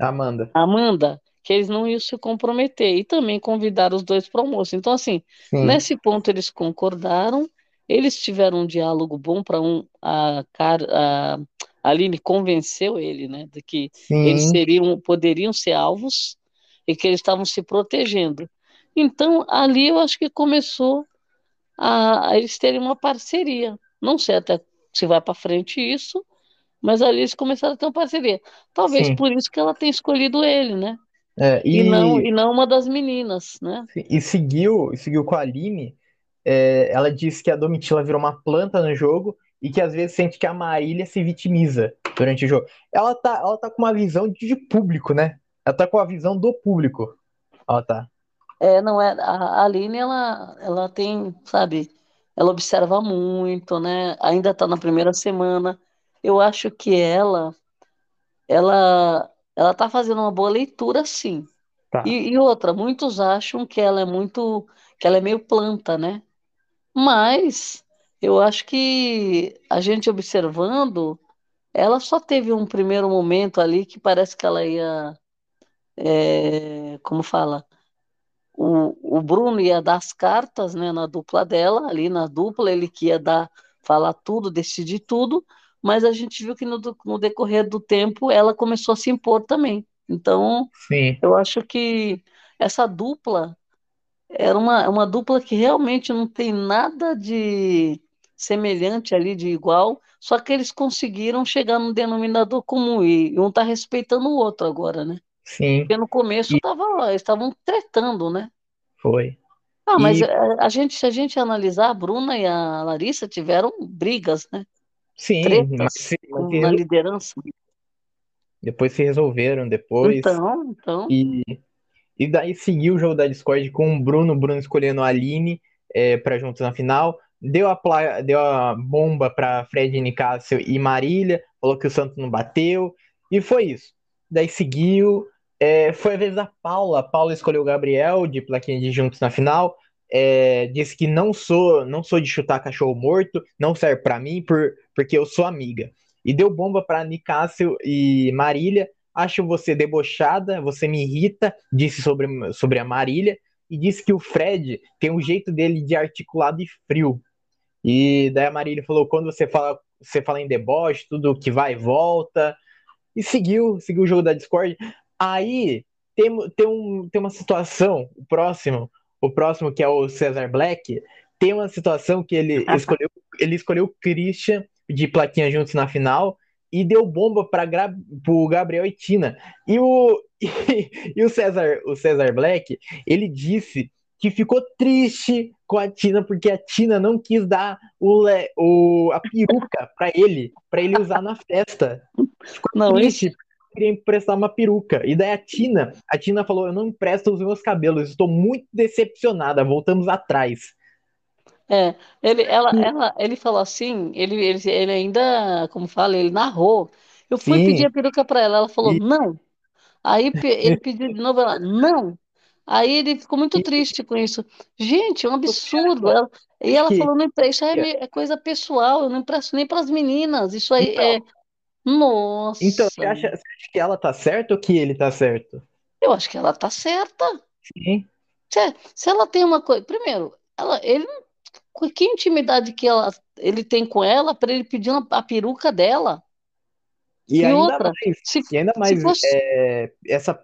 Amanda. Amanda, que eles não iam se comprometer e também convidaram os dois para o almoço. Então, assim, Sim, nesse ponto eles concordaram, eles tiveram um diálogo bom para um. A, Car- a Aline convenceu ele, né, de que eles sim, seriam, poderiam ser alvos e que eles estavam se protegendo. Então, ali eu acho que começou a, a eles terem uma parceria. Não sei até se vai para frente isso, mas ali eles começaram a ter uma parceria. Talvez sim. por isso que ela tenha escolhido ele, né? É, E não, e, e não uma das meninas, né? e seguiu, e seguiu com a Aline. É, ela disse que a Domitila virou uma planta no jogo e que às vezes sente que a Marília se vitimiza durante o jogo. Ela tá, ela tá com uma visão de público, né? Ela tá com a visão do público. Ela tá. É, não é, a Aline, ela, ela tem, sabe, ela observa muito, né? Ainda está na primeira semana. Eu acho que ela, ela, ela tá fazendo uma boa leitura, sim. Tá. E, e outra, muitos acham que ela é muito, que ela é meio planta, né? Mas Eu acho que a gente observando, ela só teve um primeiro momento ali que parece que ela ia, é, como fala, o, o Bruno ia dar as cartas, né, na dupla dela, ali na dupla, ele que ia dar, falar tudo, decidir tudo, mas a gente viu que no, no decorrer do tempo ela começou a se impor também. Então, Sim, eu acho que essa dupla era uma, uma dupla que realmente não tem nada de semelhante ali, de igual, só que eles conseguiram chegar num denominador comum e um tá respeitando o outro agora, né? sim, Porque no começo e tava, estavam tretando, né? foi. Ah, mas E a, a gente, se a gente analisar, a Bruna e a Larissa tiveram brigas, né? Sim, mas, se- mas se na liderança. depois se resolveram depois. Então, então, E, e daí seguiu o jogo da Discord com o Bruno, o Bruno escolhendo a Aline é, para juntos na final. Deu a, pla- deu a bomba para Fred, Nicásio e Marília, falou que o Santos não bateu, e foi isso. Daí seguiu, é, foi a vez da Paula. A Paula escolheu o Gabriel de plaquinha de juntos na final. É, disse que não sou não sou de chutar cachorro morto, não serve para mim por, porque eu sou amiga. E deu bomba para Nicásio e Marília. Acho você debochada, você me irrita, disse sobre, sobre a Marília, e disse que o Fred tem um jeito dele de articulado e frio. E daí a Marília falou: quando você fala, você fala em deboche, tudo que vai e volta. E seguiu, seguiu o jogo da Discord. Aí tem, tem, um, tem uma situação, o próximo, o próximo que é o Cesar Black, tem uma situação que ele escolheu, ele escolheu o Christian de plaquinha juntos na final e deu bomba para o Gabriel e Tina. E o, e, e, o Cesar, o Cesar Black, ele disse que ficou triste com a Tina porque a Tina não quis dar o, o, a peruca para ele, para ele usar na festa. Ficou não, triste, queria emprestar uma peruca. E daí a Tina, a Tina falou: "Eu não empresto os meus cabelos, estou muito decepcionada". Voltamos atrás. É, ele, ela, ela, ele falou assim, ele, ele, ele ainda, como fala, ele narrou. Eu fui pedir Sim, a peruca para ela, ela falou e, não. Aí ele pediu de novo, ela não. Aí ele ficou muito triste com isso. Gente, é um absurdo. só, Ela- e ela falou, não empresta, isso é, me- é coisa pessoal, eu não empresto nem para as meninas. Isso aí é, então, então nossa, você acha, você acha que ela tá certa ou que ele tá certo? eu acho que ela tá certa. Sim. Se, se ela tem uma coisa, primeiro, ela, ele, que intimidade que ela, ele tem com ela para ele pedir uma- a peruca dela? E E ainda outra, mais, se, e ainda mais, é, essa,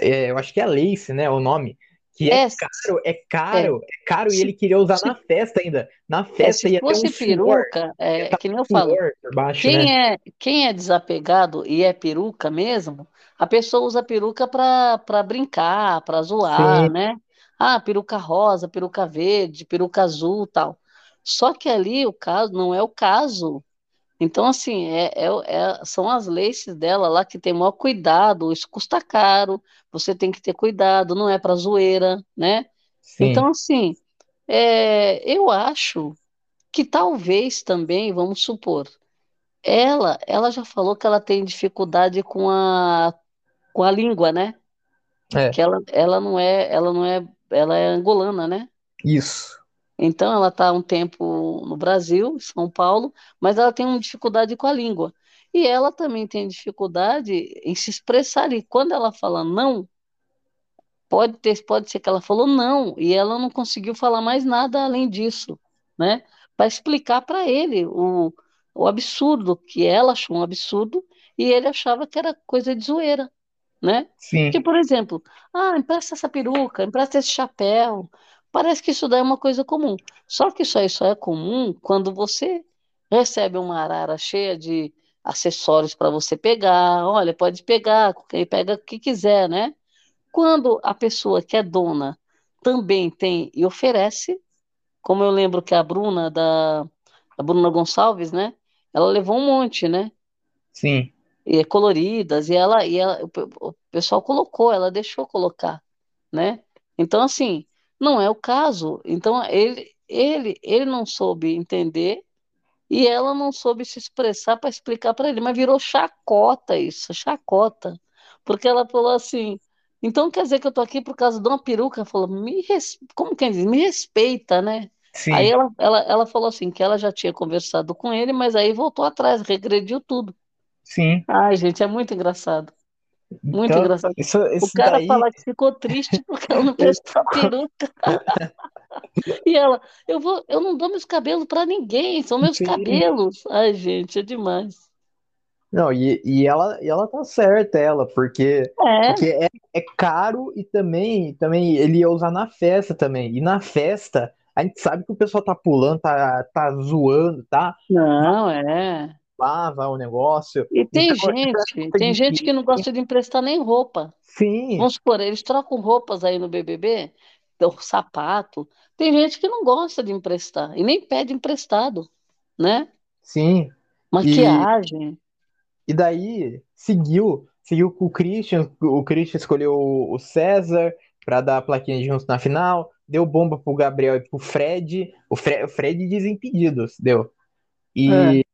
é, é, eu acho que é Lace, né, o nome, que é É, caro, é é, caro, é caro e ele queria usar se, na festa ainda. Na é, festa se ia ter um fosse suor, peruca, é, estar que nem eu falo, baixo, quem né? é, quem é desapegado e é peruca mesmo, a pessoa usa peruca para brincar, para zoar, Sim, né? Ah, peruca rosa, peruca verde, peruca azul, tal. Só que ali o caso não é o caso. Então, assim, é, é- é- são as laces dela lá que tem maior cuidado, isso custa caro, você tem que ter cuidado, não é para zoeira, né? Então, sim, assim, é, eu acho que talvez também, vamos supor, ela, ela já falou que ela tem dificuldade com a, com a língua, né? Que é, ela, ela não é, ela não é, ela é angolana, né? isso, Então, ela está um tempo no Brasil, em São Paulo, mas ela tem uma dificuldade com a língua. E ela também tem dificuldade em se expressar. E quando ela fala não, pode ter, pode ser que ela falou não, e ela não conseguiu falar mais nada além disso, né? Para explicar para ele o, o absurdo, que ela achou um absurdo, e ele achava que era coisa de zoeira né? Que, sim, por exemplo, ah, empresta essa peruca, empresta esse chapéu. Parece que isso daí é uma coisa comum. Só que isso aí só é comum quando você recebe uma arara cheia de acessórios para você pegar. Olha, pode pegar, quem pega o que quiser, né? Quando a pessoa que é dona também tem e oferece, como eu lembro que a Bruna da a Bruna Gonçalves, né? Ela levou um monte, né? sim, e coloridas, e ela, e ela, o pessoal colocou, ela deixou colocar, né? Então, assim, não é o caso. Então, ele, ele, ele não soube entender e ela não soube se expressar para explicar para ele, mas virou chacota isso, chacota. Porque ela falou assim, então quer dizer que eu tô aqui por causa de uma peruca? Falou, me res... como quem diz, me respeita, né? Aí Sim, ela, ela, ela falou assim que ela já tinha conversado com ele, mas aí voltou atrás, regrediu tudo. sim. Ai, gente, é muito engraçado. Muito Então, engraçado. isso, O isso cara daí. fala que ficou triste porque ela não prestou a peruca. E ela, eu vou, eu não dou meus cabelos para ninguém, são meus Sim. cabelos. Ai, gente, é demais. Não, e, e ela, e ela tá certa, ela, porque, porque É, é, é caro e também, também ele ia usar na festa também. E na festa, a gente sabe que o pessoal tá pulando, tá, tá zoando, tá? não, é. Lava o negócio. E tem Então, gente, tem gente que não gosta de emprestar nem roupa. sim, Vamos supor, eles trocam roupas aí no BBB, o sapato. Tem gente que não gosta de emprestar e nem pede emprestado, né? sim. E, Maquiagem. e daí seguiu, seguiu com o Christian, o Christian escolheu o César pra dar a plaquinha de juntos na final, deu bomba pro Gabriel e pro Fred, o, Fre o Fred desimpedidos, deu. É. E,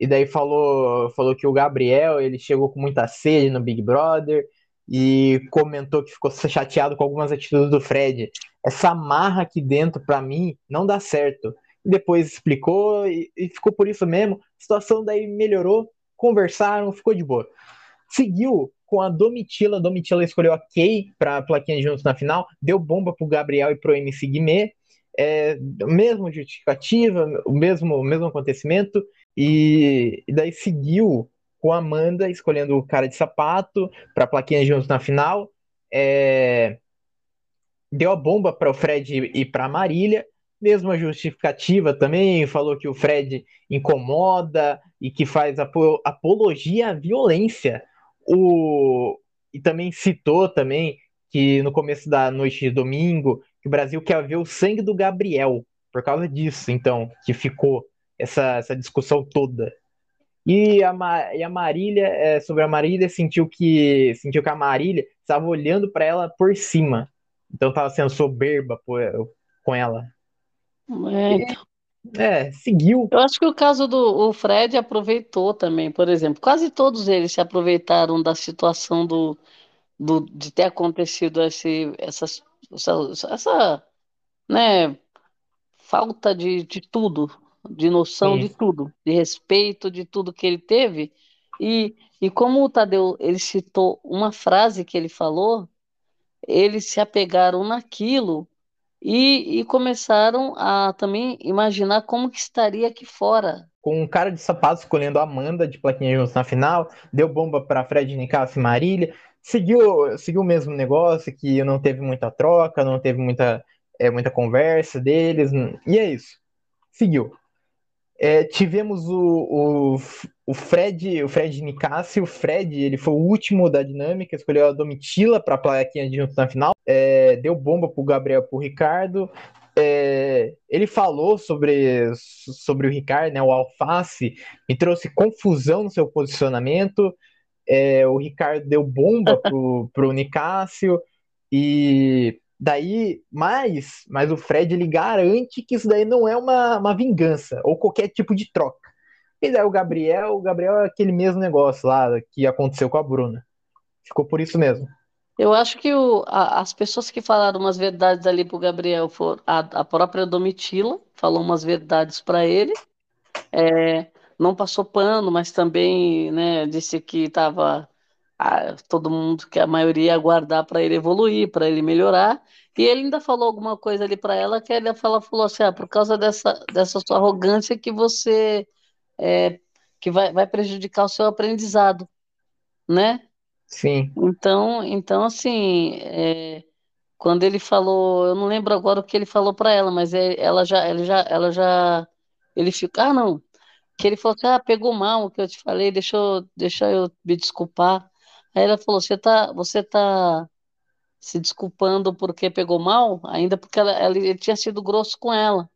e daí falou, falou que o Gabriel, ele chegou com muita sede no Big Brother e comentou que ficou chateado com algumas atitudes do Fred. Essa marra aqui dentro, pra mim, não dá certo. E depois explicou e, e ficou por isso mesmo. A situação daí melhorou, conversaram, ficou de boa. Seguiu com a Domitila. A Domitila escolheu a Kay pra plaquinha juntos na final, deu bomba pro Gabriel e pro MC Guimê. É, mesma justificativa, o mesmo, mesmo acontecimento. E, e daí seguiu com a Amanda escolhendo o cara de sapato para plaquinha juntos na final. É, deu a bomba para o Fred e para a Marília. Mesma justificativa também, falou que o Fred incomoda e que faz apo apologia à violência. O, e também citou também que no começo da noite de domingo que o Brasil quer ver o sangue do Gabriel por causa disso, então, que ficou essa, essa discussão toda. E a, Ma- e a Marília, é, sobre a Marília, sentiu que sentiu que a Marília estava olhando para ela por cima. Então estava sendo soberba por- com ela. É. É, seguiu. Eu acho que o caso do o Fred aproveitou também, por exemplo. Quase todos eles se aproveitaram da situação do, do, de ter acontecido esse, essas, essa, essa, né, falta de, de tudo, de noção de Sim, tudo, de respeito de tudo que ele teve. E, e como o Tadeu, ele citou uma frase que ele falou, eles se apegaram naquilo e, e começaram a também imaginar como que estaria aqui fora. com um cara de sapato escolhendo a Amanda de plaquinha juntos na final, deu bomba para Fred Nicasso e Marília. Seguiu, seguiu o mesmo negócio, que não teve muita troca, não teve muita, é, muita conversa deles. E é isso. Seguiu. É, tivemos o, o, o Fred, o Fred Nicassi, o Fred, ele foi o último da dinâmica, escolheu a Domitila para a plaquinha de juntos na final, é, deu bomba pro Gabriel, pro Ricardo. É, ele falou sobre, sobre o Ricardo, né, o Alface, e trouxe confusão no seu posicionamento. É, o Ricardo deu bomba pro, pro Nicásio e daí, mas, mas o Fred ele garante que isso daí não é uma, uma vingança ou qualquer tipo de troca. E daí o Gabriel, o Gabriel é aquele mesmo negócio lá que aconteceu com a Bruna. Ficou por isso mesmo. Eu acho que o- a- as pessoas que falaram umas verdades ali pro Gabriel foram a, a própria Domitila, falou umas verdades para ele, é, não passou pano, mas também, né, disse que estava todo mundo, que a maioria ia aguardar para ele evoluir, para ele melhorar. E ele ainda falou alguma coisa ali para ela que ele falou, falou assim, ah, por causa dessa, dessa sua arrogância que você é, que vai, vai prejudicar o seu aprendizado, né? Sim, Então, então assim, é, quando ele falou, eu não lembro agora o que ele falou para ela, mas é- ela já, ela já, ela já, ele fica, ah, não, que ele falou assim, ah, pegou mal o que eu te falei, deixa eu, deixa eu me desculpar. Aí ela falou, você tá, você tá se desculpando porque pegou mal? Ainda porque ela, ela- ele tinha sido grosso com ela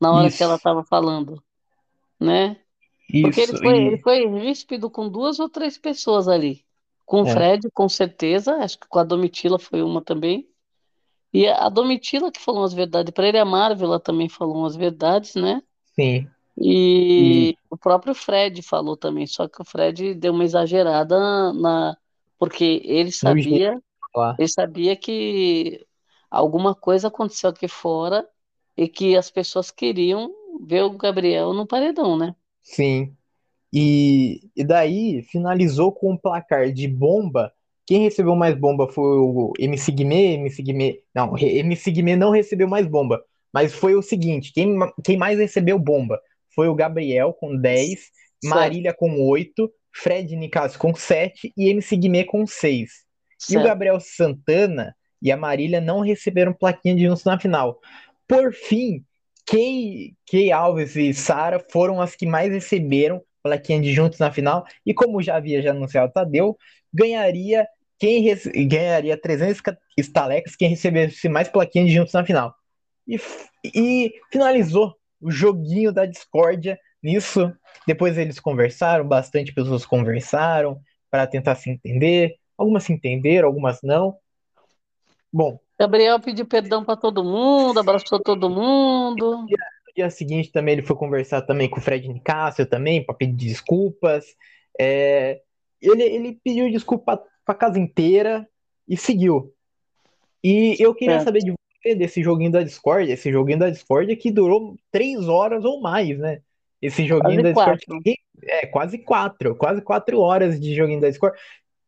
na hora que ela isso, estava falando, né? Porque ele isso, foi, ele e foi ríspido com duas ou três pessoas ali. Com o é, Fred, com certeza, acho que com a Domitila foi uma também. E a Domitila que falou umas verdades para ele, a Marvel também falou umas verdades, né? sim, e E o próprio Fred falou também, só que o Fred deu uma exagerada na, porque ele sabia, ele sabia que alguma coisa aconteceu aqui fora e que as pessoas queriam ver o Gabriel no paredão, né? Sim. E, e daí finalizou com um placar de bomba. Quem recebeu mais bomba foi o MC Guimê, MC Guimê. Não, MC Guimê não recebeu mais bomba. Mas foi o seguinte: quem, quem mais recebeu bomba foi o Gabriel com 10, certo. Marília com 8, Fred Nicasso com 7 e MC Guimê com 6. Certo. E o Gabriel Santana e a Marília não receberam plaquinha de juntos na final. Por fim, Kay, Kay Alves e Sara foram as que mais receberam plaquinha de juntos na final. E como já havia já anunciado o Tadeu, ganharia quem ganharia 300 estalecas quem recebesse mais plaquinha de juntos na final. E, e finalizou o joguinho da discórdia nisso. Depois eles conversaram, bastante pessoas conversaram para tentar se entender. Algumas se entenderam, algumas não. Bom. Gabriel pediu perdão para todo mundo, abraçou todo mundo. No dia, no dia, seguinte também ele foi conversar também com o Fred Nicásio também para pedir desculpas. É, ele, ele pediu desculpa para a casa inteira e seguiu. E eu queria é. saber de você desse joguinho da Discord, esse joguinho da Discord que durou três horas ou mais, né? Esse joguinho quase da Discord. É, quase quatro, quase quatro horas de joguinho da Discord.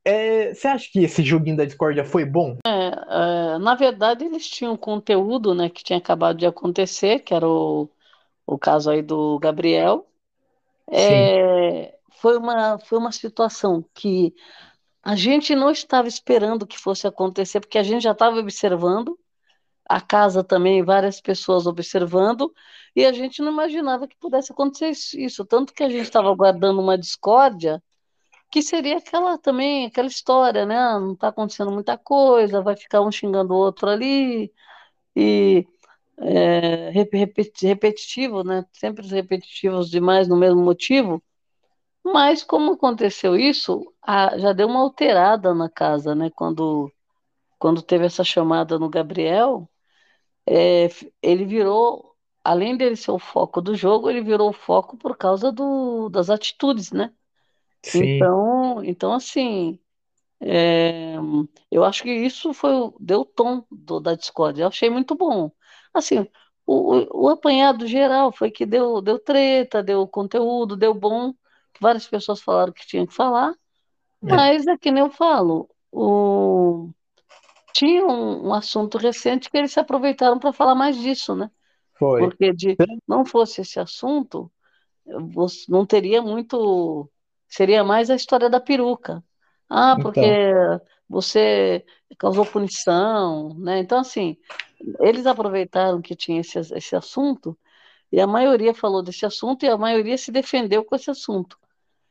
É, você acha que esse joguinho da Discord foi bom? É, é, na verdade, eles tinham conteúdo, né, que tinha acabado de acontecer, que era o, o caso aí do Gabriel. É, foi uma, foi uma situação que a gente não estava esperando que fosse acontecer, porque a gente já estava observando, a casa também, várias pessoas observando, e a gente não imaginava que pudesse acontecer isso. Tanto que a gente estava guardando uma discórdia que seria aquela também, aquela história, né? Não está acontecendo muita coisa, vai ficar um xingando o outro ali, e é, repetitivo, né? Sempre repetitivos demais no mesmo motivo. Mas como aconteceu isso, a, já deu uma alterada na casa, né? Quando, quando teve essa chamada no Gabriel, é, ele virou, além dele ser o foco do jogo, ele virou o foco por causa do, das atitudes, né? Sim. Então, então assim, é, eu acho que isso foi deu o tom do, da Discord. Eu achei muito bom. Assim, o, o, apanhado geral foi que deu, deu treta, deu conteúdo, deu bom. Várias pessoas falaram que tinha que falar, é. mas é que nem eu falo. O, tinha um, um assunto recente que eles se aproveitaram para falar mais disso, né? Foi. Porque de não fosse esse assunto, não teria muito Seria mais a história da peruca. Ah, porque então. você causou punição, né? Então, assim, eles aproveitaram que tinha esse, esse assunto e a maioria falou desse assunto e a maioria se defendeu com esse assunto.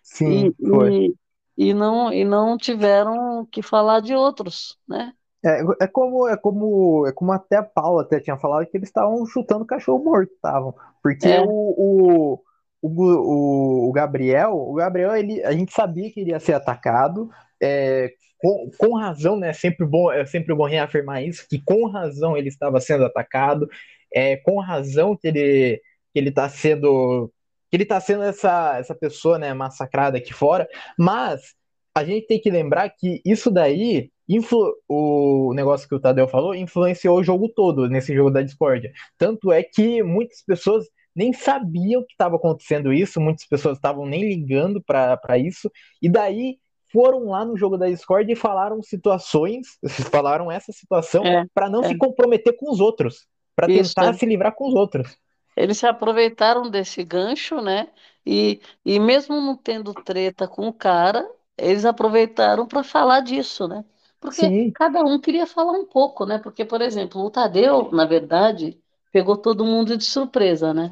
Sim, e, foi. E, e, não, e não tiveram que falar de outros, né? É, é como é como é como até a Paula até tinha falado que eles estavam chutando cachorro morto, estavam, porque é. o, o o, o, Gabriel, o Gabriel, ele, a gente sabia que iria ser atacado, é, com, com, razão, né? Sempre bom, é sempre bom reafirmar isso, que com razão ele estava sendo atacado, é, com razão que ele que ele está sendo que ele está sendo essa, essa pessoa, né, massacrada aqui fora, mas a gente tem que lembrar que isso daí influ, o negócio que o Tadeu falou influenciou o jogo todo nesse jogo da discórdia. Tanto é que muitas pessoas nem sabiam que estava acontecendo isso, muitas pessoas estavam nem ligando para isso, e daí foram lá no jogo da Discord e falaram situações, falaram essa situação é, para não é. se comprometer com os outros, para tentar é. se livrar com os outros. Eles se aproveitaram desse gancho, né? E, e mesmo não tendo treta com o cara, eles aproveitaram para falar disso, né? Porque Sim. cada um queria falar um pouco, né? Porque, por exemplo, o Tadeu, na verdade, pegou todo mundo de surpresa, né?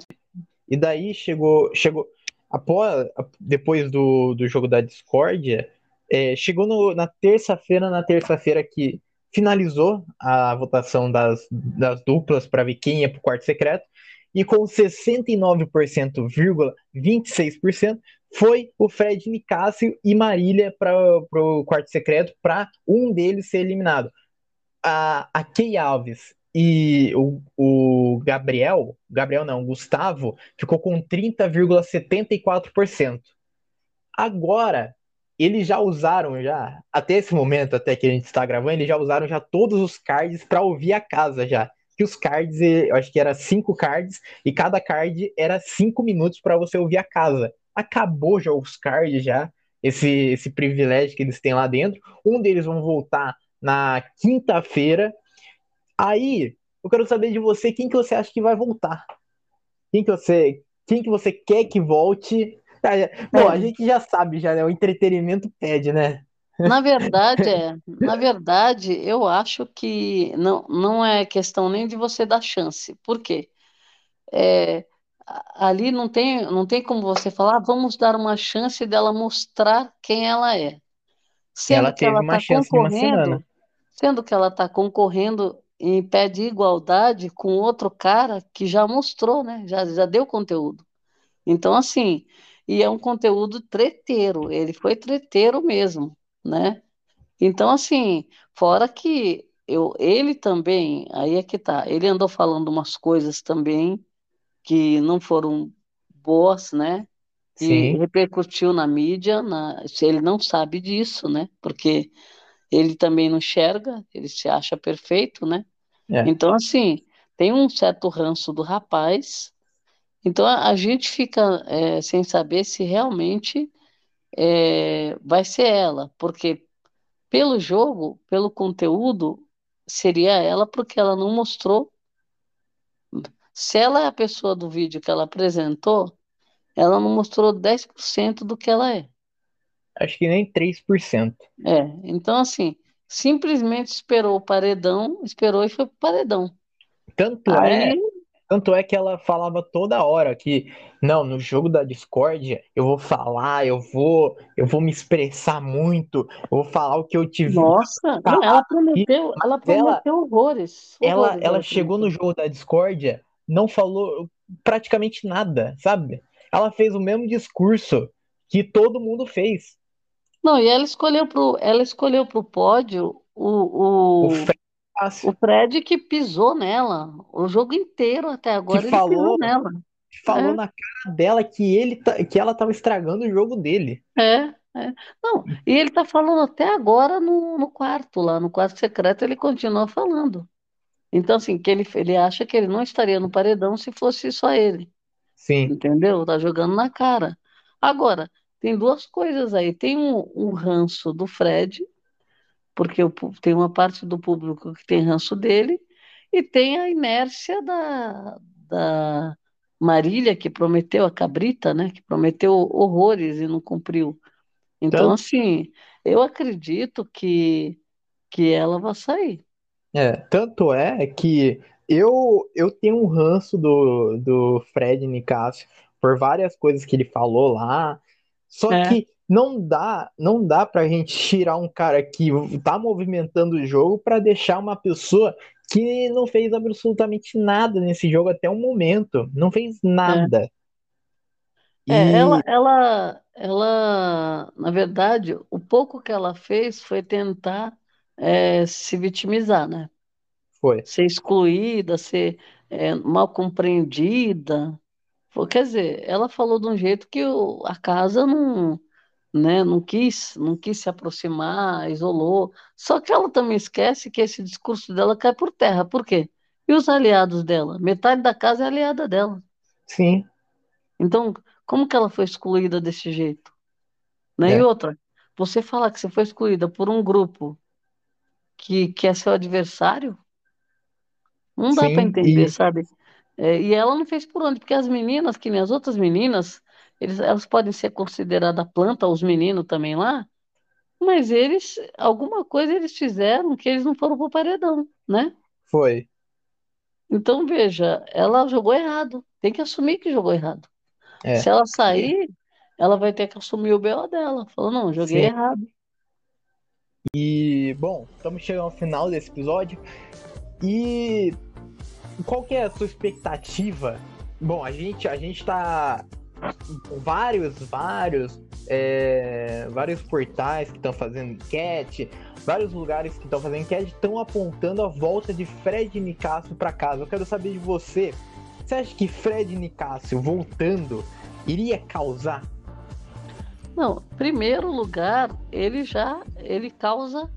E daí chegou, chegou após, depois do, do jogo da discórdia, é, chegou no, na terça-feira, na terça-feira que finalizou a votação das, das duplas para ver quem ia para o quarto secreto, e com 69,26% foi o Fred Nicásio e Marília para o quarto secreto para um deles ser eliminado. A, a Kay Alves e o, o Gabriel, Gabriel não, Gustavo, ficou com 30,74%. Agora, eles já usaram já, até esse momento, até que a gente está gravando, eles já usaram já todos os cards para ouvir a casa já. que os cards, eu acho que era cinco cards, e cada card era cinco minutos para você ouvir a casa. Acabou já os cards já, esse, esse privilégio que eles têm lá dentro. Um deles vão voltar na quinta-feira. Aí, eu quero saber de você, quem que você acha que vai voltar? Quem que você, quem que você quer que volte? Bom, a gente já sabe já, né? O entretenimento pede, né? Na verdade, é, na verdade, eu acho que não, não é questão nem de você dar chance. Por quê? É, ali não tem, não tem como você falar, ah, vamos dar uma chance dela mostrar quem ela é. Sendo Ela que teve ela uma está chance concorrendo, sendo que ela está concorrendo em pé de igualdade com outro cara que já mostrou, né? Já, já deu conteúdo. Então, assim, e é um conteúdo treteiro, ele foi treteiro mesmo, né? Então, assim, fora que eu, ele também, aí é que tá, ele andou falando umas coisas também que não foram boas, né? E Sim, repercutiu na mídia, na, se ele não sabe disso, né? Porque ele também não enxerga, ele se acha perfeito, né? é. Então, assim, tem um certo ranço do rapaz. Então, a, a gente fica é, sem saber se realmente é, vai ser ela, porque pelo jogo, pelo conteúdo, seria ela, porque ela não mostrou. Se ela é a pessoa do vídeo que ela apresentou, ela não mostrou 10% do que ela é. Acho que nem 3%. É, então assim, simplesmente esperou o paredão, esperou e foi pro paredão. Tanto é Aí, Tanto é que ela falava toda hora que, não, no jogo da discórdia eu vou falar, eu vou, eu vou me expressar muito, eu vou falar o que eu tive nossa, não, ela prometeu, ela Mas ela, prometeu horrores, ela, horrores ela ela chegou no prometeu. jogo da discórdia, não falou praticamente nada, sabe? Ela fez o mesmo discurso que todo mundo fez. Não, e ela escolheu pro, ela escolheu pro pódio O o, o, Fred o Fred que pisou nela. O jogo inteiro até que agora ele pisou falou, nela. falou na cara dela que ele tá- que ela tava estragando o jogo dele. É, é, é. Não, e ele tá falando até agora no, no quarto lá, no quarto secreto, ele continua falando. Então, assim, que ele, ele acha que ele não estaria no paredão se fosse só ele. Sim, Entendeu? Tá jogando na cara. Agora, tem duas coisas aí. Tem um, um ranço do Fred, porque o tem uma parte do público que tem ranço dele, e tem a inércia da, da Marília, que prometeu, a cabrita, né? Que prometeu horrores e não cumpriu. Então, tanto assim, eu acredito que, que ela vai sair. É, tanto é que eu, eu tenho um ranço do, do Fred Nicásio por várias coisas que ele falou lá. Só É, que não dá, não dá pra gente tirar um cara que tá movimentando o jogo pra deixar uma pessoa que não fez absolutamente nada nesse jogo até o momento. Não fez é. nada. É, ela, E ela, ela, na verdade, o pouco que ela fez foi tentar é, se vitimizar, né? foi. Ser excluída, ser é, mal compreendida. Quer dizer, ela falou de um jeito que o- a casa não, né, não quis, não quis se aproximar, isolou. Só que ela também esquece que esse discurso dela cai por terra. Por quê? E os aliados dela? Metade da casa é aliada dela. Sim, Então, como que ela foi excluída desse jeito? Né? E é. outra, você falar que você foi excluída por um grupo que, que é seu adversário, não dá para entender, e sabe? É, e ela não fez por onde, porque as meninas, que nem as outras meninas, eles, elas podem ser consideradas planta, os meninos também lá, mas eles, alguma coisa eles fizeram que eles não foram pro paredão, né? foi. Então, veja, ela jogou errado, tem que assumir que jogou errado. Se É. ela E- sair, ela vai ter que assumir o BO dela. Falou, não, joguei Sim. errado. E, bom, estamos chegando ao final desse episódio. E qual que é a sua expectativa? Bom, a gente, a gente tá vários, vários, é, vários portais que estão fazendo enquete, vários lugares que estão fazendo enquete estão apontando a volta de Fred Nicásio para casa. Eu quero saber de você. Você acha que Fred Nicásio voltando iria causar? Não, primeiro lugar, ele já, ele causa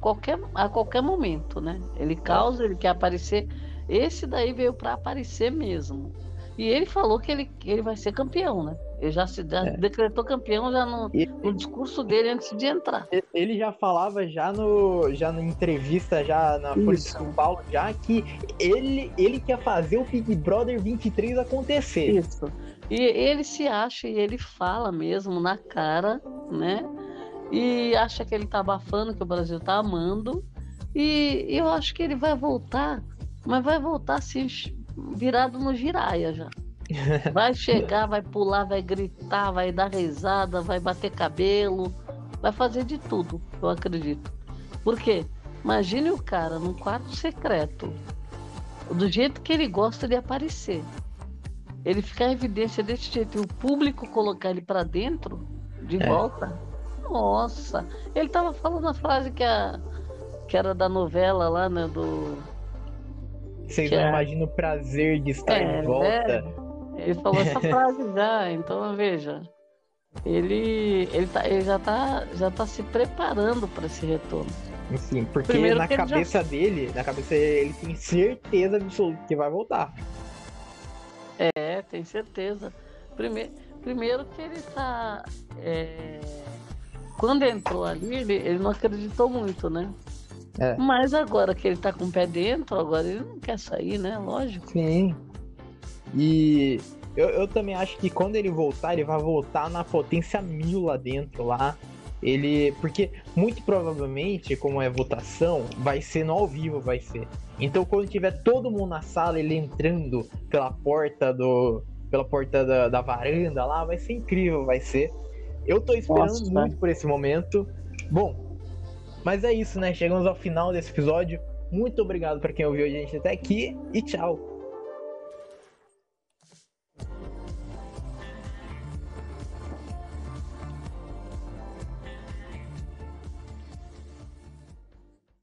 qualquer, a qualquer momento, né? Ele É, causa, ele quer aparecer. Esse daí veio para aparecer mesmo. E ele falou que ele, que ele vai ser campeão, né? Ele já se é. decretou campeão já no, no, discurso dele antes de entrar. Ele já falava já no já na entrevista já na Folha de São Paulo já que ele ele quer fazer o Big Brother 23 acontecer. Isso. E ele se acha e ele fala mesmo na cara, né? E acha que ele tá abafando, que o Brasil tá amando. E eu acho que ele vai voltar, mas vai voltar assim virado no giraia já. Vai chegar, vai pular, vai gritar, vai dar risada, vai bater cabelo, vai fazer de tudo, eu acredito. Por quê? Imagine o cara num quarto secreto, do jeito que ele gosta de aparecer. Ele ficar em evidência desse jeito e o público colocar ele para dentro, de é. volta. Nossa, ele tava falando a frase que, a, que era da novela lá, né? Do. Vocês não é... imaginam o prazer de estar é, de volta. É. Ele falou essa frase já, então veja. Ele, ele, tá, ele já, tá, já tá se preparando para esse retorno. Sim, porque Primeiro na cabeça já... dele, na cabeça dele, ele tem certeza absoluta que vai voltar. É, tem certeza. Primeiro, primeiro que ele tá. É... Quando entrou ali, ele, ele não acreditou muito, né? É. Mas agora que ele tá com o pé dentro, agora ele não quer sair, né? Lógico. Sim. E eu, eu também acho que quando ele voltar, ele vai voltar na potência mil lá dentro, lá. Ele. Porque muito provavelmente, como é votação, vai ser no ao vivo, vai ser. Então quando tiver todo mundo na sala, ele entrando pela porta do. pela porta da, da varanda lá, vai ser incrível, vai ser. Eu tô esperando Nossa, muito por esse momento. Bom, mas é isso, né? Chegamos ao final desse episódio. Muito obrigado para quem ouviu a gente até aqui e tchau.